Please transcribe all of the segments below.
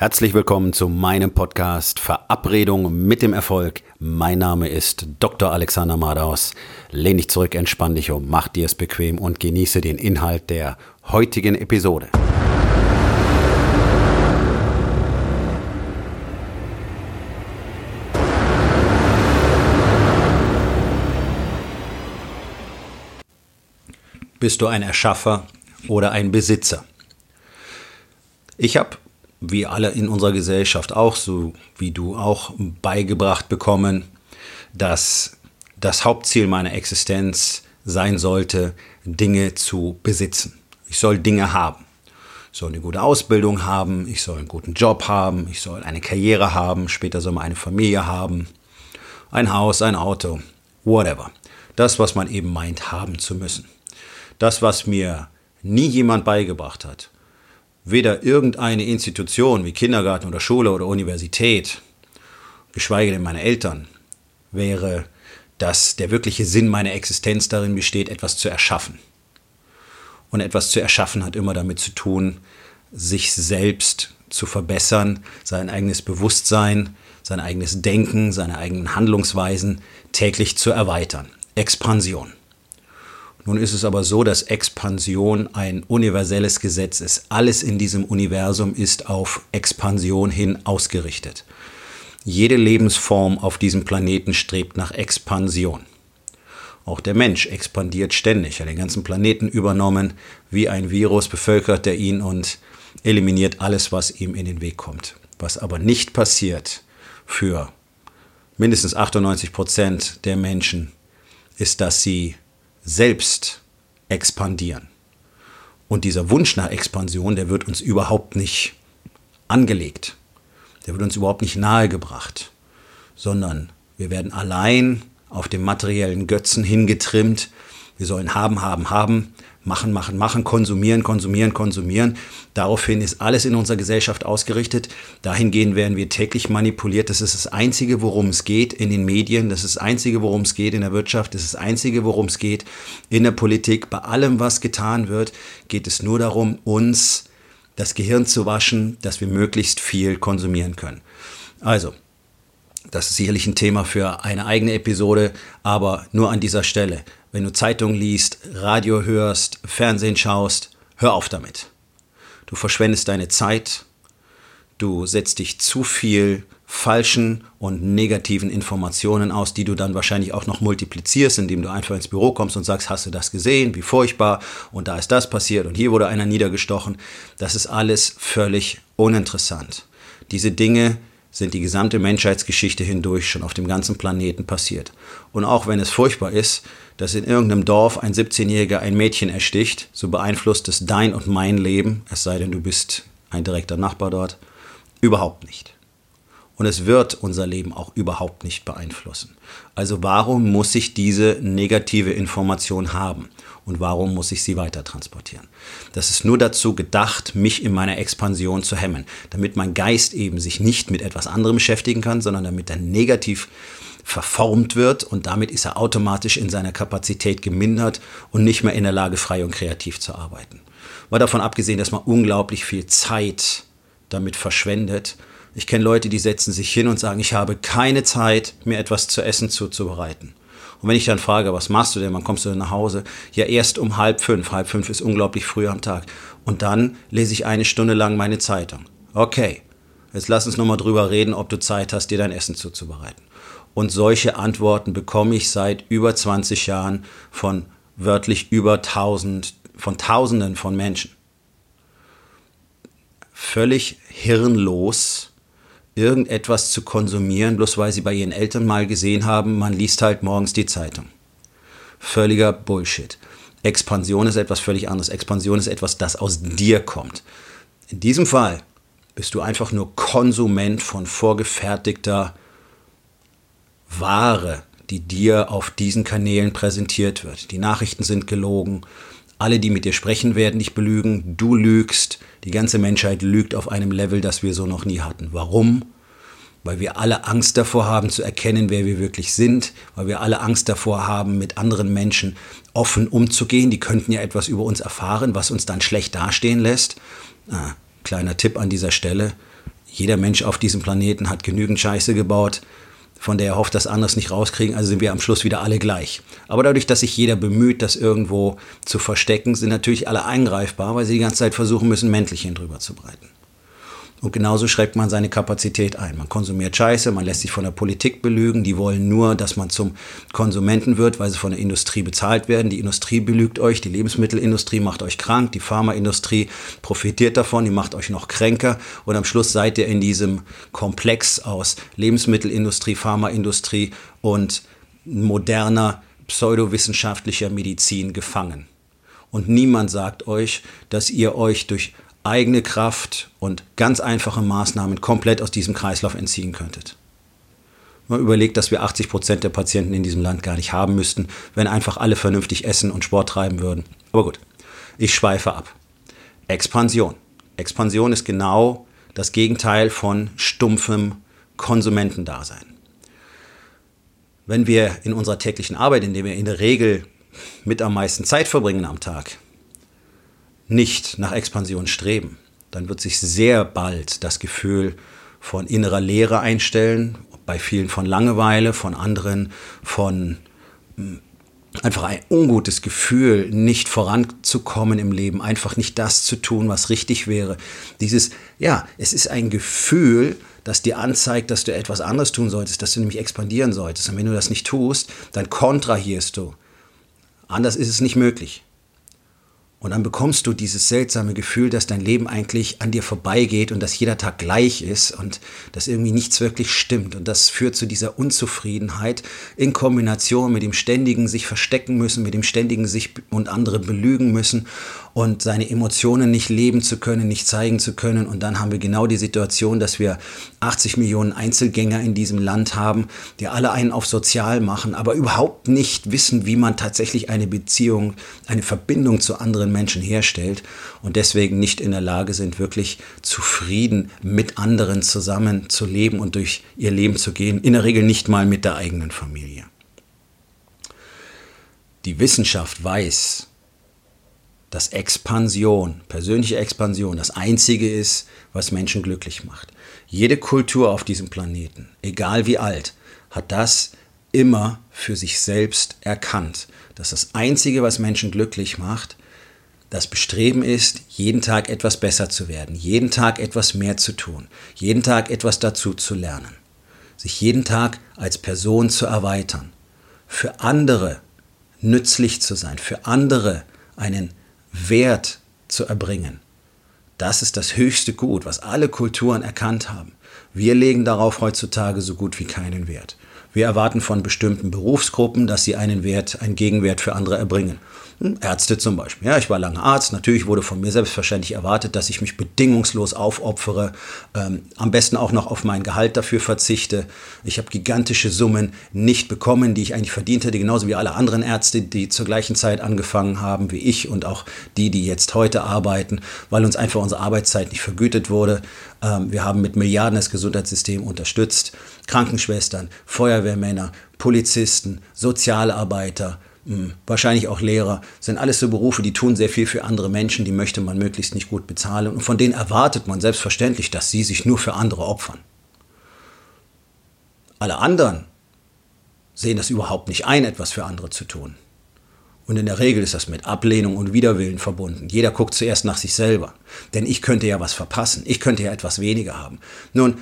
Herzlich willkommen zu meinem Podcast Verabredung mit dem Erfolg. Mein Name ist Dr. Alexander Madaus. Lehn dich zurück, entspann dich um, mach dir es bequem und genieße den Inhalt der heutigen Episode. Bist du ein Erschaffer oder ein Besitzer? Ich habe wie alle in unserer Gesellschaft auch, so wie du auch beigebracht bekommen, dass das Hauptziel meiner Existenz sein sollte, Dinge zu besitzen. Ich soll Dinge haben. Ich soll eine gute Ausbildung haben, ich soll einen guten Job haben, ich soll eine Karriere haben, später soll man eine Familie haben, ein Haus, ein Auto, whatever. Das, was man eben meint haben zu müssen. Das, was mir nie jemand beigebracht hat, weder irgendeine Institution wie Kindergarten oder Schule oder Universität, geschweige denn meine Eltern, wäre, dass der wirkliche Sinn meiner Existenz darin besteht, etwas zu erschaffen. Und etwas zu erschaffen hat immer damit zu tun, sich selbst zu verbessern, sein eigenes Bewusstsein, sein eigenes Denken, seine eigenen Handlungsweisen täglich zu erweitern. Expansion. Nun ist es aber so, dass Expansion ein universelles Gesetz ist. Alles in diesem Universum ist auf Expansion hin ausgerichtet. Jede Lebensform auf diesem Planeten strebt nach Expansion. Auch der Mensch expandiert ständig, hat den ganzen Planeten übernommen, wie ein Virus bevölkert er ihn und eliminiert alles, was ihm in den Weg kommt. Was aber nicht passiert für mindestens 98 Prozent der Menschen, ist, dass sie selbst expandieren. Und dieser Wunsch nach Expansion, der wird uns überhaupt nicht angelegt. Der wird uns überhaupt nicht nahegebracht, sondern wir werden allein auf dem materiellen Götzen hingetrimmt. Wir sollen haben, haben, haben machen, machen, machen, konsumieren, konsumieren, konsumieren. Daraufhin ist alles in unserer Gesellschaft ausgerichtet. Dahingehend werden wir täglich manipuliert. Das ist das Einzige, worum es geht in den Medien. Das ist das Einzige, worum es geht in der Wirtschaft. Das ist das Einzige, worum es geht in der Politik. Bei allem, was getan wird, geht es nur darum, uns das Gehirn zu waschen, dass wir möglichst viel konsumieren können. Also, das ist sicherlich ein Thema für eine eigene Episode, aber nur an dieser Stelle. Wenn du Zeitung liest, Radio hörst, Fernsehen schaust, hör auf damit. Du verschwendest deine Zeit, du setzt dich zu viel falschen und negativen Informationen aus, die du dann wahrscheinlich auch noch multiplizierst, indem du einfach ins Büro kommst und sagst, hast du das gesehen, wie furchtbar und da ist das passiert und hier wurde einer niedergestochen. Das ist alles völlig uninteressant. Diese Dinge sind die gesamte Menschheitsgeschichte hindurch schon auf dem ganzen Planeten passiert. Und auch wenn es furchtbar ist, dass in irgendeinem Dorf ein 17-Jähriger ein Mädchen ersticht, so beeinflusst es dein und mein Leben, es sei denn, du bist ein direkter Nachbar dort, überhaupt nicht. Und es wird unser Leben auch überhaupt nicht beeinflussen. Also warum muss ich diese negative Information haben? Und warum muss ich sie weiter transportieren? Das ist nur dazu gedacht, mich in meiner Expansion zu hemmen, damit mein Geist eben sich nicht mit etwas anderem beschäftigen kann, sondern damit er negativ verformt wird und damit ist er automatisch in seiner Kapazität gemindert und nicht mehr in der Lage, frei und kreativ zu arbeiten. War davon abgesehen, dass man unglaublich viel Zeit damit verschwendet ich kenne Leute, die setzen sich hin und sagen, ich habe keine Zeit, mir etwas zu essen zuzubereiten. Und wenn ich dann frage, was machst du denn, wann kommst du denn nach Hause? Ja, erst um halb fünf. Halb fünf ist unglaublich früh am Tag. Und dann lese ich eine Stunde lang meine Zeitung. Okay, jetzt lass uns nochmal drüber reden, ob du Zeit hast, dir dein Essen zuzubereiten. Und solche Antworten bekomme ich seit über 20 Jahren von wörtlich über tausend, von Tausenden von Menschen. Völlig hirnlos irgendetwas zu konsumieren, bloß weil sie bei ihren Eltern mal gesehen haben, man liest halt morgens die Zeitung. Völliger Bullshit. Expansion ist etwas völlig anderes. Expansion ist etwas, das aus dir kommt. In diesem Fall bist du einfach nur Konsument von vorgefertigter Ware, die dir auf diesen Kanälen präsentiert wird. Die Nachrichten sind gelogen. Alle, die mit dir sprechen, werden dich belügen. Du lügst. Die ganze Menschheit lügt auf einem Level, das wir so noch nie hatten. Warum? Weil wir alle Angst davor haben zu erkennen, wer wir wirklich sind, weil wir alle Angst davor haben, mit anderen Menschen offen umzugehen. Die könnten ja etwas über uns erfahren, was uns dann schlecht dastehen lässt. Ah, kleiner Tipp an dieser Stelle. jeder Mensch auf diesem Planeten hat genügend Scheiße gebaut, von der er hofft, dass andere es nicht rauskriegen, also sind wir am Schluss wieder alle gleich. Aber dadurch, dass sich jeder bemüht, das irgendwo zu verstecken, sind natürlich alle eingreifbar, weil sie die ganze Zeit versuchen müssen, Mäntelchen drüber zu breiten. Und genauso schreckt man seine Kapazität ein. Man konsumiert Scheiße, man lässt sich von der Politik belügen. Die wollen nur, dass man zum Konsumenten wird, weil sie von der Industrie bezahlt werden. Die Industrie belügt euch, die Lebensmittelindustrie macht euch krank, die Pharmaindustrie profitiert davon, die macht euch noch kränker. Und am Schluss seid ihr in diesem Komplex aus Lebensmittelindustrie, Pharmaindustrie und moderner pseudowissenschaftlicher Medizin gefangen. Und niemand sagt euch, dass ihr euch durch eigene Kraft und ganz einfache Maßnahmen komplett aus diesem Kreislauf entziehen könntet. Man überlegt, dass wir 80 Prozent der Patienten in diesem Land gar nicht haben müssten, wenn einfach alle vernünftig essen und Sport treiben würden. Aber gut, ich schweife ab. Expansion. Expansion ist genau das Gegenteil von stumpfem Konsumentendasein. Wenn wir in unserer täglichen Arbeit, in der wir in der Regel mit am meisten Zeit verbringen am Tag, nicht nach Expansion streben, dann wird sich sehr bald das Gefühl von innerer Leere einstellen, bei vielen von Langeweile, von anderen von hm, einfach ein ungutes Gefühl, nicht voranzukommen im Leben, einfach nicht das zu tun, was richtig wäre. Dieses, ja, es ist ein Gefühl, das dir anzeigt, dass du etwas anderes tun solltest, dass du nämlich expandieren solltest. Und wenn du das nicht tust, dann kontrahierst du. Anders ist es nicht möglich. Und dann bekommst du dieses seltsame Gefühl, dass dein Leben eigentlich an dir vorbeigeht und dass jeder Tag gleich ist und dass irgendwie nichts wirklich stimmt. Und das führt zu dieser Unzufriedenheit in Kombination mit dem ständigen sich verstecken müssen, mit dem ständigen sich und andere belügen müssen und seine Emotionen nicht leben zu können, nicht zeigen zu können. Und dann haben wir genau die Situation, dass wir 80 Millionen Einzelgänger in diesem Land haben, die alle einen auf sozial machen, aber überhaupt nicht wissen, wie man tatsächlich eine Beziehung, eine Verbindung zu anderen anderen Menschen herstellt und deswegen nicht in der Lage sind, wirklich zufrieden mit anderen zusammen zu leben und durch ihr Leben zu gehen, in der Regel nicht mal mit der eigenen Familie. Die Wissenschaft weiß, dass Expansion, persönliche Expansion, das Einzige ist, was Menschen glücklich macht. Jede Kultur auf diesem Planeten, egal wie alt, hat das immer für sich selbst erkannt, dass das Einzige, was Menschen glücklich macht, das Bestreben ist, jeden Tag etwas besser zu werden, jeden Tag etwas mehr zu tun, jeden Tag etwas dazu zu lernen, sich jeden Tag als Person zu erweitern, für andere nützlich zu sein, für andere einen Wert zu erbringen. Das ist das höchste Gut, was alle Kulturen erkannt haben. Wir legen darauf heutzutage so gut wie keinen Wert. Wir erwarten von bestimmten Berufsgruppen, dass sie einen Wert, einen Gegenwert für andere erbringen. Ärzte zum Beispiel. Ja, ich war lange Arzt. Natürlich wurde von mir selbstverständlich erwartet, dass ich mich bedingungslos aufopfere. Ähm, am besten auch noch auf mein Gehalt dafür verzichte. Ich habe gigantische Summen nicht bekommen, die ich eigentlich verdient hätte, genauso wie alle anderen Ärzte, die zur gleichen Zeit angefangen haben wie ich und auch die, die jetzt heute arbeiten, weil uns einfach unsere Arbeitszeit nicht vergütet wurde. Ähm, wir haben mit Milliarden das Gesundheitssystem unterstützt. Krankenschwestern, Feuerwehrmänner, Polizisten, Sozialarbeiter, hm, wahrscheinlich auch Lehrer, sind alles so Berufe, die tun sehr viel für andere Menschen, die möchte man möglichst nicht gut bezahlen und von denen erwartet man selbstverständlich, dass sie sich nur für andere opfern. Alle anderen sehen das überhaupt nicht ein, etwas für andere zu tun. Und in der Regel ist das mit Ablehnung und Widerwillen verbunden. Jeder guckt zuerst nach sich selber. Denn ich könnte ja was verpassen. Ich könnte ja etwas weniger haben. Nun,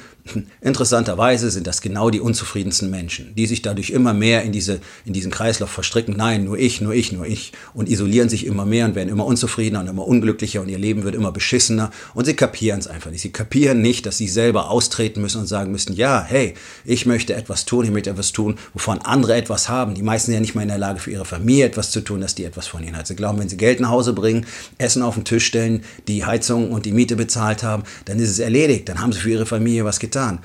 interessanterweise sind das genau die unzufriedensten Menschen, die sich dadurch immer mehr in, diese, in diesen Kreislauf verstricken. Nein, nur ich, nur ich, nur ich. Und isolieren sich immer mehr und werden immer unzufriedener und immer unglücklicher und ihr Leben wird immer beschissener. Und sie kapieren es einfach nicht. Sie kapieren nicht, dass sie selber austreten müssen und sagen müssen, ja, hey, ich möchte etwas tun, ich möchte etwas tun, wovon andere etwas haben. Die meisten sind ja nicht mal in der Lage, für ihre Familie etwas zu tun dass die etwas von ihnen hat. Sie glauben, wenn sie Geld nach Hause bringen, Essen auf den Tisch stellen, die Heizung und die Miete bezahlt haben, dann ist es erledigt. Dann haben sie für ihre Familie was getan.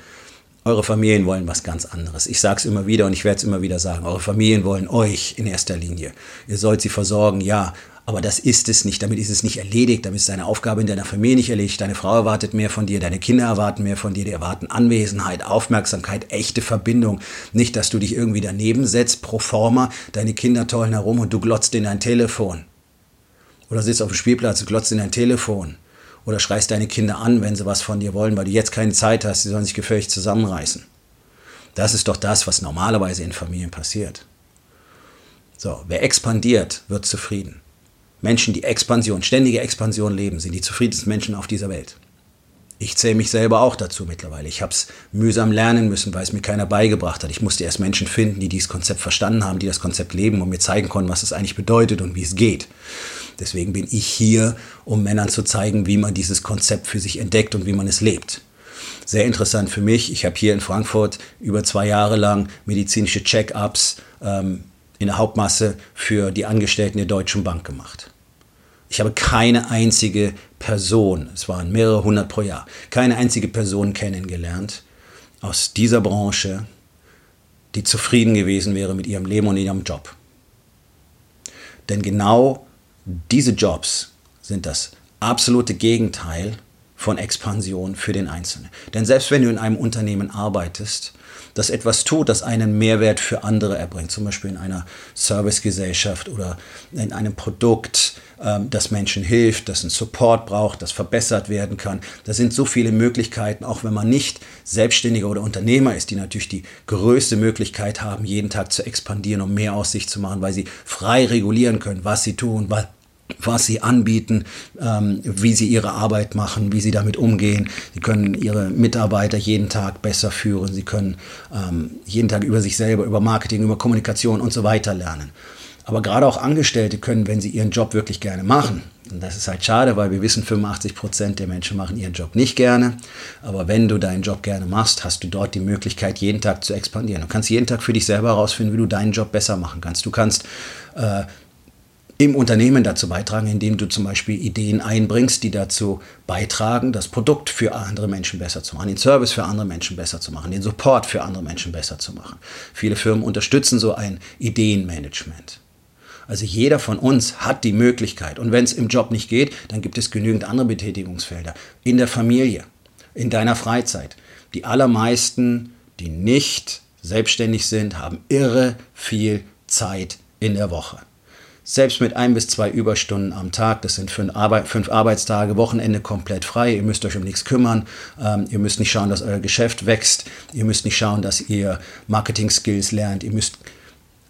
Eure Familien wollen was ganz anderes. Ich sage es immer wieder und ich werde es immer wieder sagen. Eure Familien wollen euch in erster Linie. Ihr sollt sie versorgen, ja, aber das ist es nicht. Damit ist es nicht erledigt. Damit ist deine Aufgabe in deiner Familie nicht erledigt. Deine Frau erwartet mehr von dir. Deine Kinder erwarten mehr von dir. Die erwarten Anwesenheit, Aufmerksamkeit, echte Verbindung. Nicht, dass du dich irgendwie daneben setzt, pro forma. Deine Kinder tollen herum und du glotzt in dein Telefon. Oder sitzt auf dem Spielplatz und glotzt in dein Telefon. Oder schreist deine Kinder an, wenn sie was von dir wollen, weil du jetzt keine Zeit hast, sie sollen sich gefällig zusammenreißen. Das ist doch das, was normalerweise in Familien passiert. So, wer expandiert, wird zufrieden. Menschen, die Expansion, ständige Expansion leben, sind die zufriedensten Menschen auf dieser Welt. Ich zähle mich selber auch dazu mittlerweile. Ich habe es mühsam lernen müssen, weil es mir keiner beigebracht hat. Ich musste erst Menschen finden, die dieses Konzept verstanden haben, die das Konzept leben und mir zeigen konnten, was es eigentlich bedeutet und wie es geht. Deswegen bin ich hier, um Männern zu zeigen, wie man dieses Konzept für sich entdeckt und wie man es lebt. Sehr interessant für mich. Ich habe hier in Frankfurt über zwei Jahre lang medizinische Check-ups ähm, in der Hauptmasse für die Angestellten der Deutschen Bank gemacht. Ich habe keine einzige Person, es waren mehrere hundert pro Jahr, keine einzige Person kennengelernt aus dieser Branche, die zufrieden gewesen wäre mit ihrem Leben und ihrem Job. Denn genau diese Jobs sind das absolute Gegenteil von Expansion für den Einzelnen. Denn selbst wenn du in einem Unternehmen arbeitest, das etwas tut, das einen Mehrwert für andere erbringt, zum Beispiel in einer Servicegesellschaft oder in einem Produkt, ähm, das Menschen hilft, das einen Support braucht, das verbessert werden kann. Da sind so viele Möglichkeiten, auch wenn man nicht Selbstständiger oder Unternehmer ist, die natürlich die größte Möglichkeit haben, jeden Tag zu expandieren, um mehr aus sich zu machen, weil sie frei regulieren können, was sie tun, was sie anbieten, ähm, wie sie ihre Arbeit machen, wie sie damit umgehen. Sie können ihre Mitarbeiter jeden Tag besser führen. Sie können ähm, jeden Tag über sich selber, über Marketing, über Kommunikation und so weiter lernen. Aber gerade auch Angestellte können, wenn sie ihren Job wirklich gerne machen, und das ist halt schade, weil wir wissen, 85 Prozent der Menschen machen ihren Job nicht gerne. Aber wenn du deinen Job gerne machst, hast du dort die Möglichkeit, jeden Tag zu expandieren. Du kannst jeden Tag für dich selber herausfinden, wie du deinen Job besser machen kannst. Du kannst äh, im Unternehmen dazu beitragen, indem du zum Beispiel Ideen einbringst, die dazu beitragen, das Produkt für andere Menschen besser zu machen, den Service für andere Menschen besser zu machen, den Support für andere Menschen besser zu machen. Viele Firmen unterstützen so ein Ideenmanagement. Also jeder von uns hat die Möglichkeit. Und wenn es im Job nicht geht, dann gibt es genügend andere Betätigungsfelder. In der Familie, in deiner Freizeit. Die allermeisten, die nicht selbstständig sind, haben irre viel Zeit in der Woche selbst mit ein bis zwei Überstunden am Tag, das sind fünf, Arbeit, fünf Arbeitstage, Wochenende komplett frei, ihr müsst euch um nichts kümmern, ähm, ihr müsst nicht schauen, dass euer Geschäft wächst, ihr müsst nicht schauen, dass ihr Marketing-Skills lernt, ihr müsst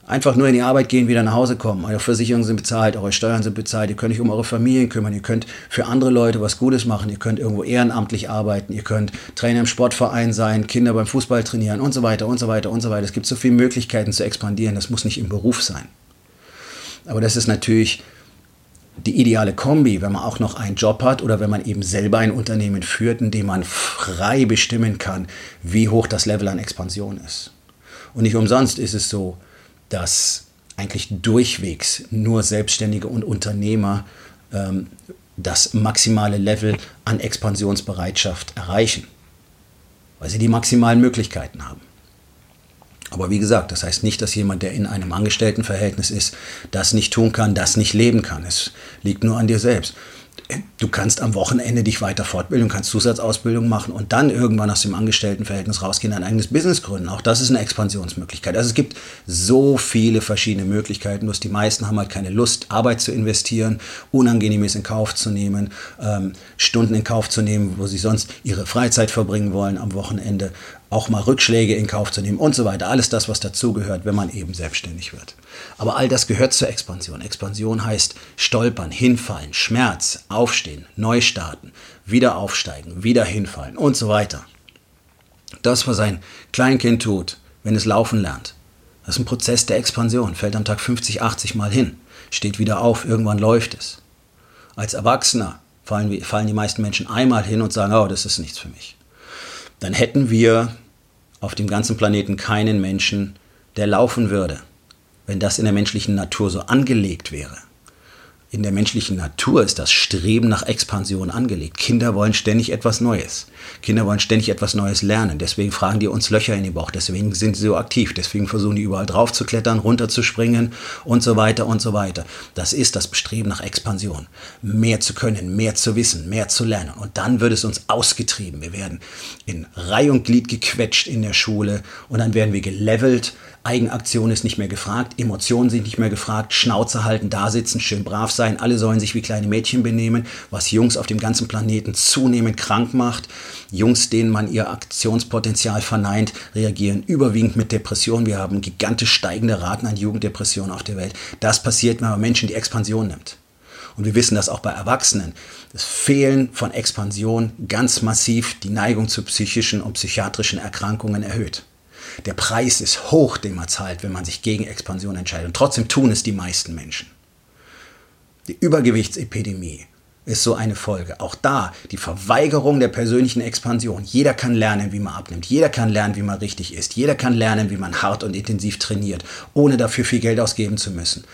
einfach nur in die Arbeit gehen, wieder nach Hause kommen. Eure Versicherungen sind bezahlt, eure Steuern sind bezahlt, ihr könnt euch um eure Familien kümmern, ihr könnt für andere Leute was Gutes machen, ihr könnt irgendwo ehrenamtlich arbeiten, ihr könnt Trainer im Sportverein sein, Kinder beim Fußball trainieren und so weiter und so weiter und so weiter. Es gibt so viele Möglichkeiten zu expandieren, das muss nicht im Beruf sein. Aber das ist natürlich die ideale Kombi, wenn man auch noch einen Job hat oder wenn man eben selber ein Unternehmen führt, in dem man frei bestimmen kann, wie hoch das Level an Expansion ist. Und nicht umsonst ist es so, dass eigentlich durchwegs nur Selbstständige und Unternehmer ähm, das maximale Level an Expansionsbereitschaft erreichen, weil sie die maximalen Möglichkeiten haben. Aber wie gesagt, das heißt nicht, dass jemand, der in einem Angestelltenverhältnis ist, das nicht tun kann, das nicht leben kann. Es liegt nur an dir selbst. Du kannst am Wochenende dich weiter fortbilden, kannst Zusatzausbildung machen und dann irgendwann aus dem Angestelltenverhältnis rausgehen, ein eigenes Business gründen. Auch das ist eine Expansionsmöglichkeit. Also es gibt so viele verschiedene Möglichkeiten, bloß die meisten haben halt keine Lust, Arbeit zu investieren, Unangenehmes in Kauf zu nehmen, ähm, Stunden in Kauf zu nehmen, wo sie sonst ihre Freizeit verbringen wollen am Wochenende auch mal Rückschläge in Kauf zu nehmen und so weiter. Alles das, was dazugehört, wenn man eben selbstständig wird. Aber all das gehört zur Expansion. Expansion heißt stolpern, hinfallen, Schmerz, aufstehen, neu starten, wieder aufsteigen, wieder hinfallen und so weiter. Das, was ein Kleinkind tut, wenn es laufen lernt, das ist ein Prozess der Expansion. Fällt am Tag 50, 80 Mal hin, steht wieder auf, irgendwann läuft es. Als Erwachsener fallen, fallen die meisten Menschen einmal hin und sagen, oh, das ist nichts für mich. Dann hätten wir auf dem ganzen Planeten keinen Menschen, der laufen würde, wenn das in der menschlichen Natur so angelegt wäre. In der menschlichen Natur ist das Streben nach Expansion angelegt. Kinder wollen ständig etwas Neues. Kinder wollen ständig etwas Neues lernen. Deswegen fragen die uns Löcher in den Bauch. Deswegen sind sie so aktiv. Deswegen versuchen die überall drauf zu klettern, runterzuspringen und so weiter und so weiter. Das ist das Bestreben nach Expansion. Mehr zu können, mehr zu wissen, mehr zu lernen. Und dann wird es uns ausgetrieben. Wir werden in Reihe und Glied gequetscht in der Schule und dann werden wir gelevelt. Eigenaktion ist nicht mehr gefragt. Emotionen sind nicht mehr gefragt. Schnauze halten, da sitzen, schön brav sein alle sollen sich wie kleine Mädchen benehmen, was Jungs auf dem ganzen Planeten zunehmend krank macht. Jungs, denen man ihr Aktionspotenzial verneint, reagieren überwiegend mit Depressionen. Wir haben gigantisch steigende Raten an Jugenddepressionen auf der Welt. Das passiert, wenn man Menschen die Expansion nimmt. Und wir wissen das auch bei Erwachsenen. Das Fehlen von Expansion ganz massiv die Neigung zu psychischen und psychiatrischen Erkrankungen erhöht. Der Preis ist hoch, den man zahlt, wenn man sich gegen Expansion entscheidet. Und trotzdem tun es die meisten Menschen. Die Übergewichtsepidemie ist so eine Folge. Auch da die Verweigerung der persönlichen Expansion. Jeder kann lernen, wie man abnimmt. Jeder kann lernen, wie man richtig ist. Jeder kann lernen, wie man hart und intensiv trainiert, ohne dafür viel Geld ausgeben zu müssen.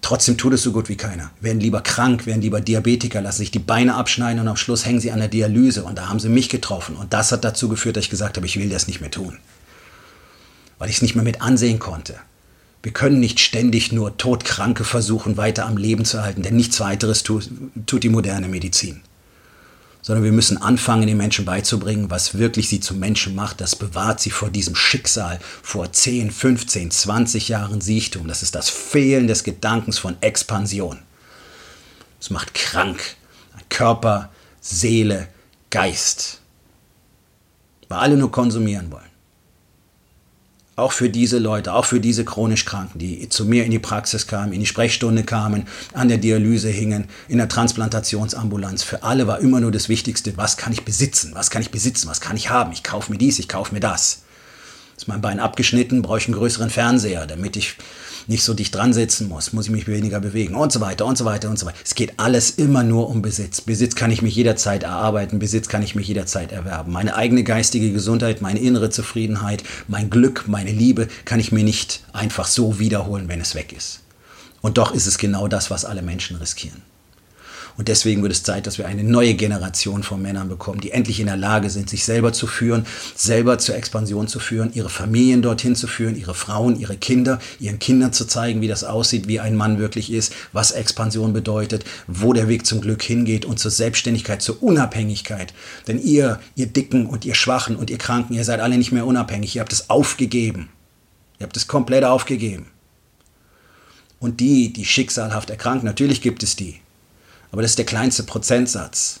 Trotzdem tut es so gut wie keiner. Werden lieber krank, werden lieber Diabetiker, lassen sich die Beine abschneiden und am Schluss hängen sie an der Dialyse. Und da haben sie mich getroffen. Und das hat dazu geführt, dass ich gesagt habe, ich will das nicht mehr tun. Weil ich es nicht mehr mit ansehen konnte. Wir können nicht ständig nur Todkranke versuchen, weiter am Leben zu halten, denn nichts weiteres tut, tut die moderne Medizin sondern wir müssen anfangen, den Menschen beizubringen, was wirklich sie zum Menschen macht. Das bewahrt sie vor diesem Schicksal, vor 10, 15, 20 Jahren Siechtum. Das ist das Fehlen des Gedankens von Expansion. Es macht krank. Körper, Seele, Geist. Weil alle nur konsumieren wollen auch für diese Leute, auch für diese chronisch Kranken, die zu mir in die Praxis kamen, in die Sprechstunde kamen, an der Dialyse hingen, in der Transplantationsambulanz. Für alle war immer nur das Wichtigste, was kann ich besitzen, was kann ich besitzen, was kann ich haben. Ich kaufe mir dies, ich kaufe mir das. Ist mein Bein abgeschnitten, brauche ich einen größeren Fernseher, damit ich nicht so dicht dran sitzen muss, muss ich mich weniger bewegen und so weiter und so weiter und so weiter. Es geht alles immer nur um Besitz. Besitz kann ich mich jederzeit erarbeiten, Besitz kann ich mich jederzeit erwerben. Meine eigene geistige Gesundheit, meine innere Zufriedenheit, mein Glück, meine Liebe kann ich mir nicht einfach so wiederholen, wenn es weg ist. Und doch ist es genau das, was alle Menschen riskieren. Und deswegen wird es Zeit, dass wir eine neue Generation von Männern bekommen, die endlich in der Lage sind, sich selber zu führen, selber zur Expansion zu führen, ihre Familien dorthin zu führen, ihre Frauen, ihre Kinder, ihren Kindern zu zeigen, wie das aussieht, wie ein Mann wirklich ist, was Expansion bedeutet, wo der Weg zum Glück hingeht und zur Selbstständigkeit, zur Unabhängigkeit. Denn ihr, ihr Dicken und ihr Schwachen und ihr Kranken, ihr seid alle nicht mehr unabhängig. Ihr habt es aufgegeben. Ihr habt es komplett aufgegeben. Und die, die schicksalhaft erkranken, natürlich gibt es die. Aber das ist der kleinste Prozentsatz.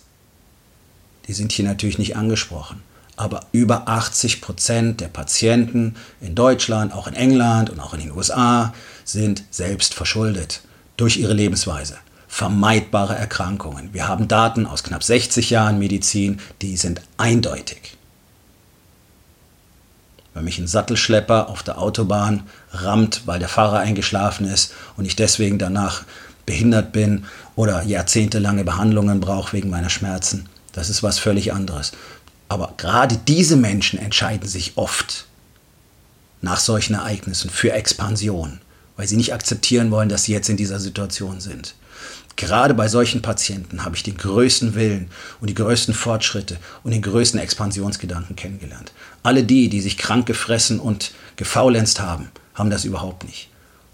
Die sind hier natürlich nicht angesprochen. Aber über 80 Prozent der Patienten in Deutschland, auch in England und auch in den USA sind selbst verschuldet durch ihre Lebensweise. Vermeidbare Erkrankungen. Wir haben Daten aus knapp 60 Jahren Medizin, die sind eindeutig. Wenn mich ein Sattelschlepper auf der Autobahn rammt, weil der Fahrer eingeschlafen ist und ich deswegen danach behindert bin oder jahrzehntelange Behandlungen brauche wegen meiner Schmerzen. Das ist was völlig anderes. Aber gerade diese Menschen entscheiden sich oft nach solchen Ereignissen für Expansion, weil sie nicht akzeptieren wollen, dass sie jetzt in dieser Situation sind. Gerade bei solchen Patienten habe ich den größten Willen und die größten Fortschritte und den größten Expansionsgedanken kennengelernt. Alle die, die sich krank gefressen und gefaulenzt haben, haben das überhaupt nicht.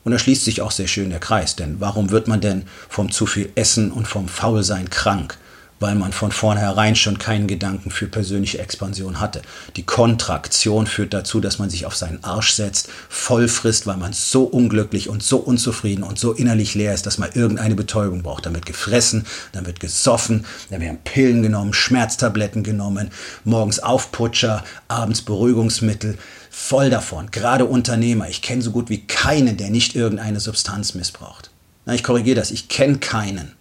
Und da schließt sich auch sehr schön der Kreis, denn warum wird man denn vom zu viel Essen und vom Faulsein krank? Weil man von vornherein schon keinen Gedanken für persönliche Expansion hatte. Die Kontraktion führt dazu, dass man sich auf seinen Arsch setzt, voll frisst, weil man so unglücklich und so unzufrieden und so innerlich leer ist, dass man irgendeine Betäubung braucht. Dann wird gefressen, dann wird gesoffen, dann werden Pillen genommen, Schmerztabletten genommen, morgens Aufputscher, abends Beruhigungsmittel voll davon, gerade Unternehmer. Ich kenne so gut wie keinen, der nicht irgendeine Substanz missbraucht. Na, ich korrigiere das, ich kenne keinen.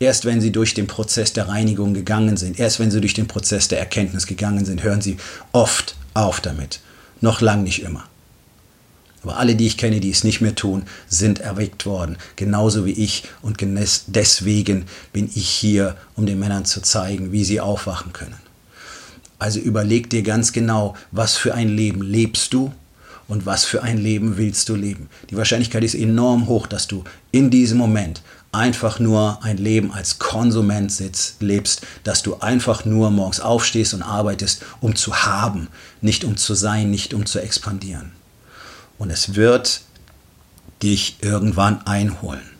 Erst wenn sie durch den Prozess der Reinigung gegangen sind, erst wenn sie durch den Prozess der Erkenntnis gegangen sind, hören sie oft auf damit. Noch lang nicht immer. Aber alle, die ich kenne, die es nicht mehr tun, sind erweckt worden, genauso wie ich. Und deswegen bin ich hier, um den Männern zu zeigen, wie sie aufwachen können. Also überleg dir ganz genau, was für ein Leben lebst du und was für ein Leben willst du leben. Die Wahrscheinlichkeit ist enorm hoch, dass du in diesem Moment einfach nur ein Leben als Konsument sitzt, lebst, dass du einfach nur morgens aufstehst und arbeitest, um zu haben, nicht um zu sein, nicht um zu expandieren. Und es wird dich irgendwann einholen.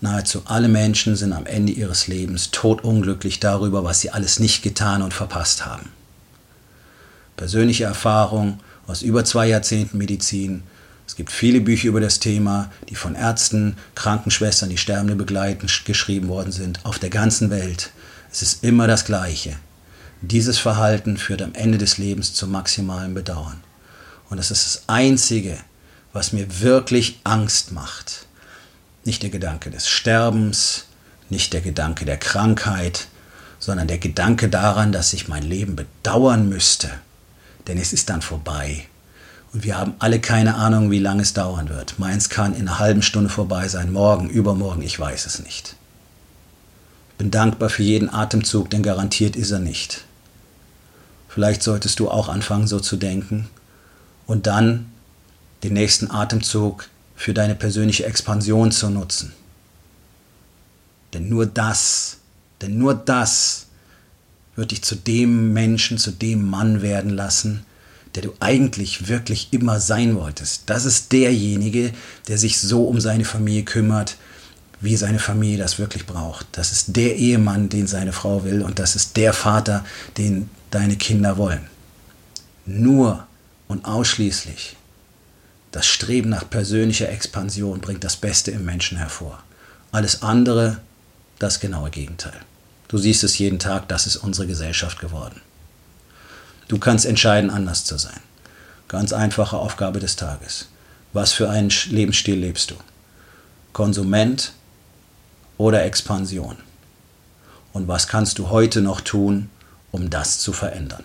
Nahezu alle Menschen sind am Ende ihres Lebens todunglücklich darüber, was sie alles nicht getan und verpasst haben. Persönliche Erfahrung aus über zwei Jahrzehnten Medizin Es gibt viele Bücher über das Thema, die von Ärzten, Krankenschwestern, die Sterbende begleiten, geschrieben worden sind, auf der ganzen Welt. Es ist immer das Gleiche. Dieses Verhalten führt am Ende des Lebens zum maximalen Bedauern. Und das ist das Einzige, was mir wirklich Angst macht. Nicht der Gedanke des Sterbens, nicht der Gedanke der Krankheit, sondern der Gedanke daran, dass ich mein Leben bedauern müsste. Denn es ist dann vorbei. Und wir haben alle keine Ahnung, wie lange es dauern wird. Meins kann in einer halben Stunde vorbei sein, morgen, übermorgen, ich weiß es nicht. Bin dankbar für jeden Atemzug, denn garantiert ist er nicht. Vielleicht solltest du auch anfangen, so zu denken und dann den nächsten Atemzug für deine persönliche Expansion zu nutzen. Denn nur das, denn nur das wird dich zu dem Menschen, zu dem Mann werden lassen, der du eigentlich wirklich immer sein wolltest. Das ist derjenige, der sich so um seine Familie kümmert, wie seine Familie das wirklich braucht. Das ist der Ehemann, den seine Frau will und das ist der Vater, den deine Kinder wollen. Nur und ausschließlich das Streben nach persönlicher Expansion bringt das Beste im Menschen hervor. Alles andere, das genaue Gegenteil. Du siehst es jeden Tag, das ist unsere Gesellschaft geworden. Du kannst entscheiden, anders zu sein. Ganz einfache Aufgabe des Tages. Was für einen Lebensstil lebst du? Konsument oder Expansion? Und was kannst du heute noch tun, um das zu verändern?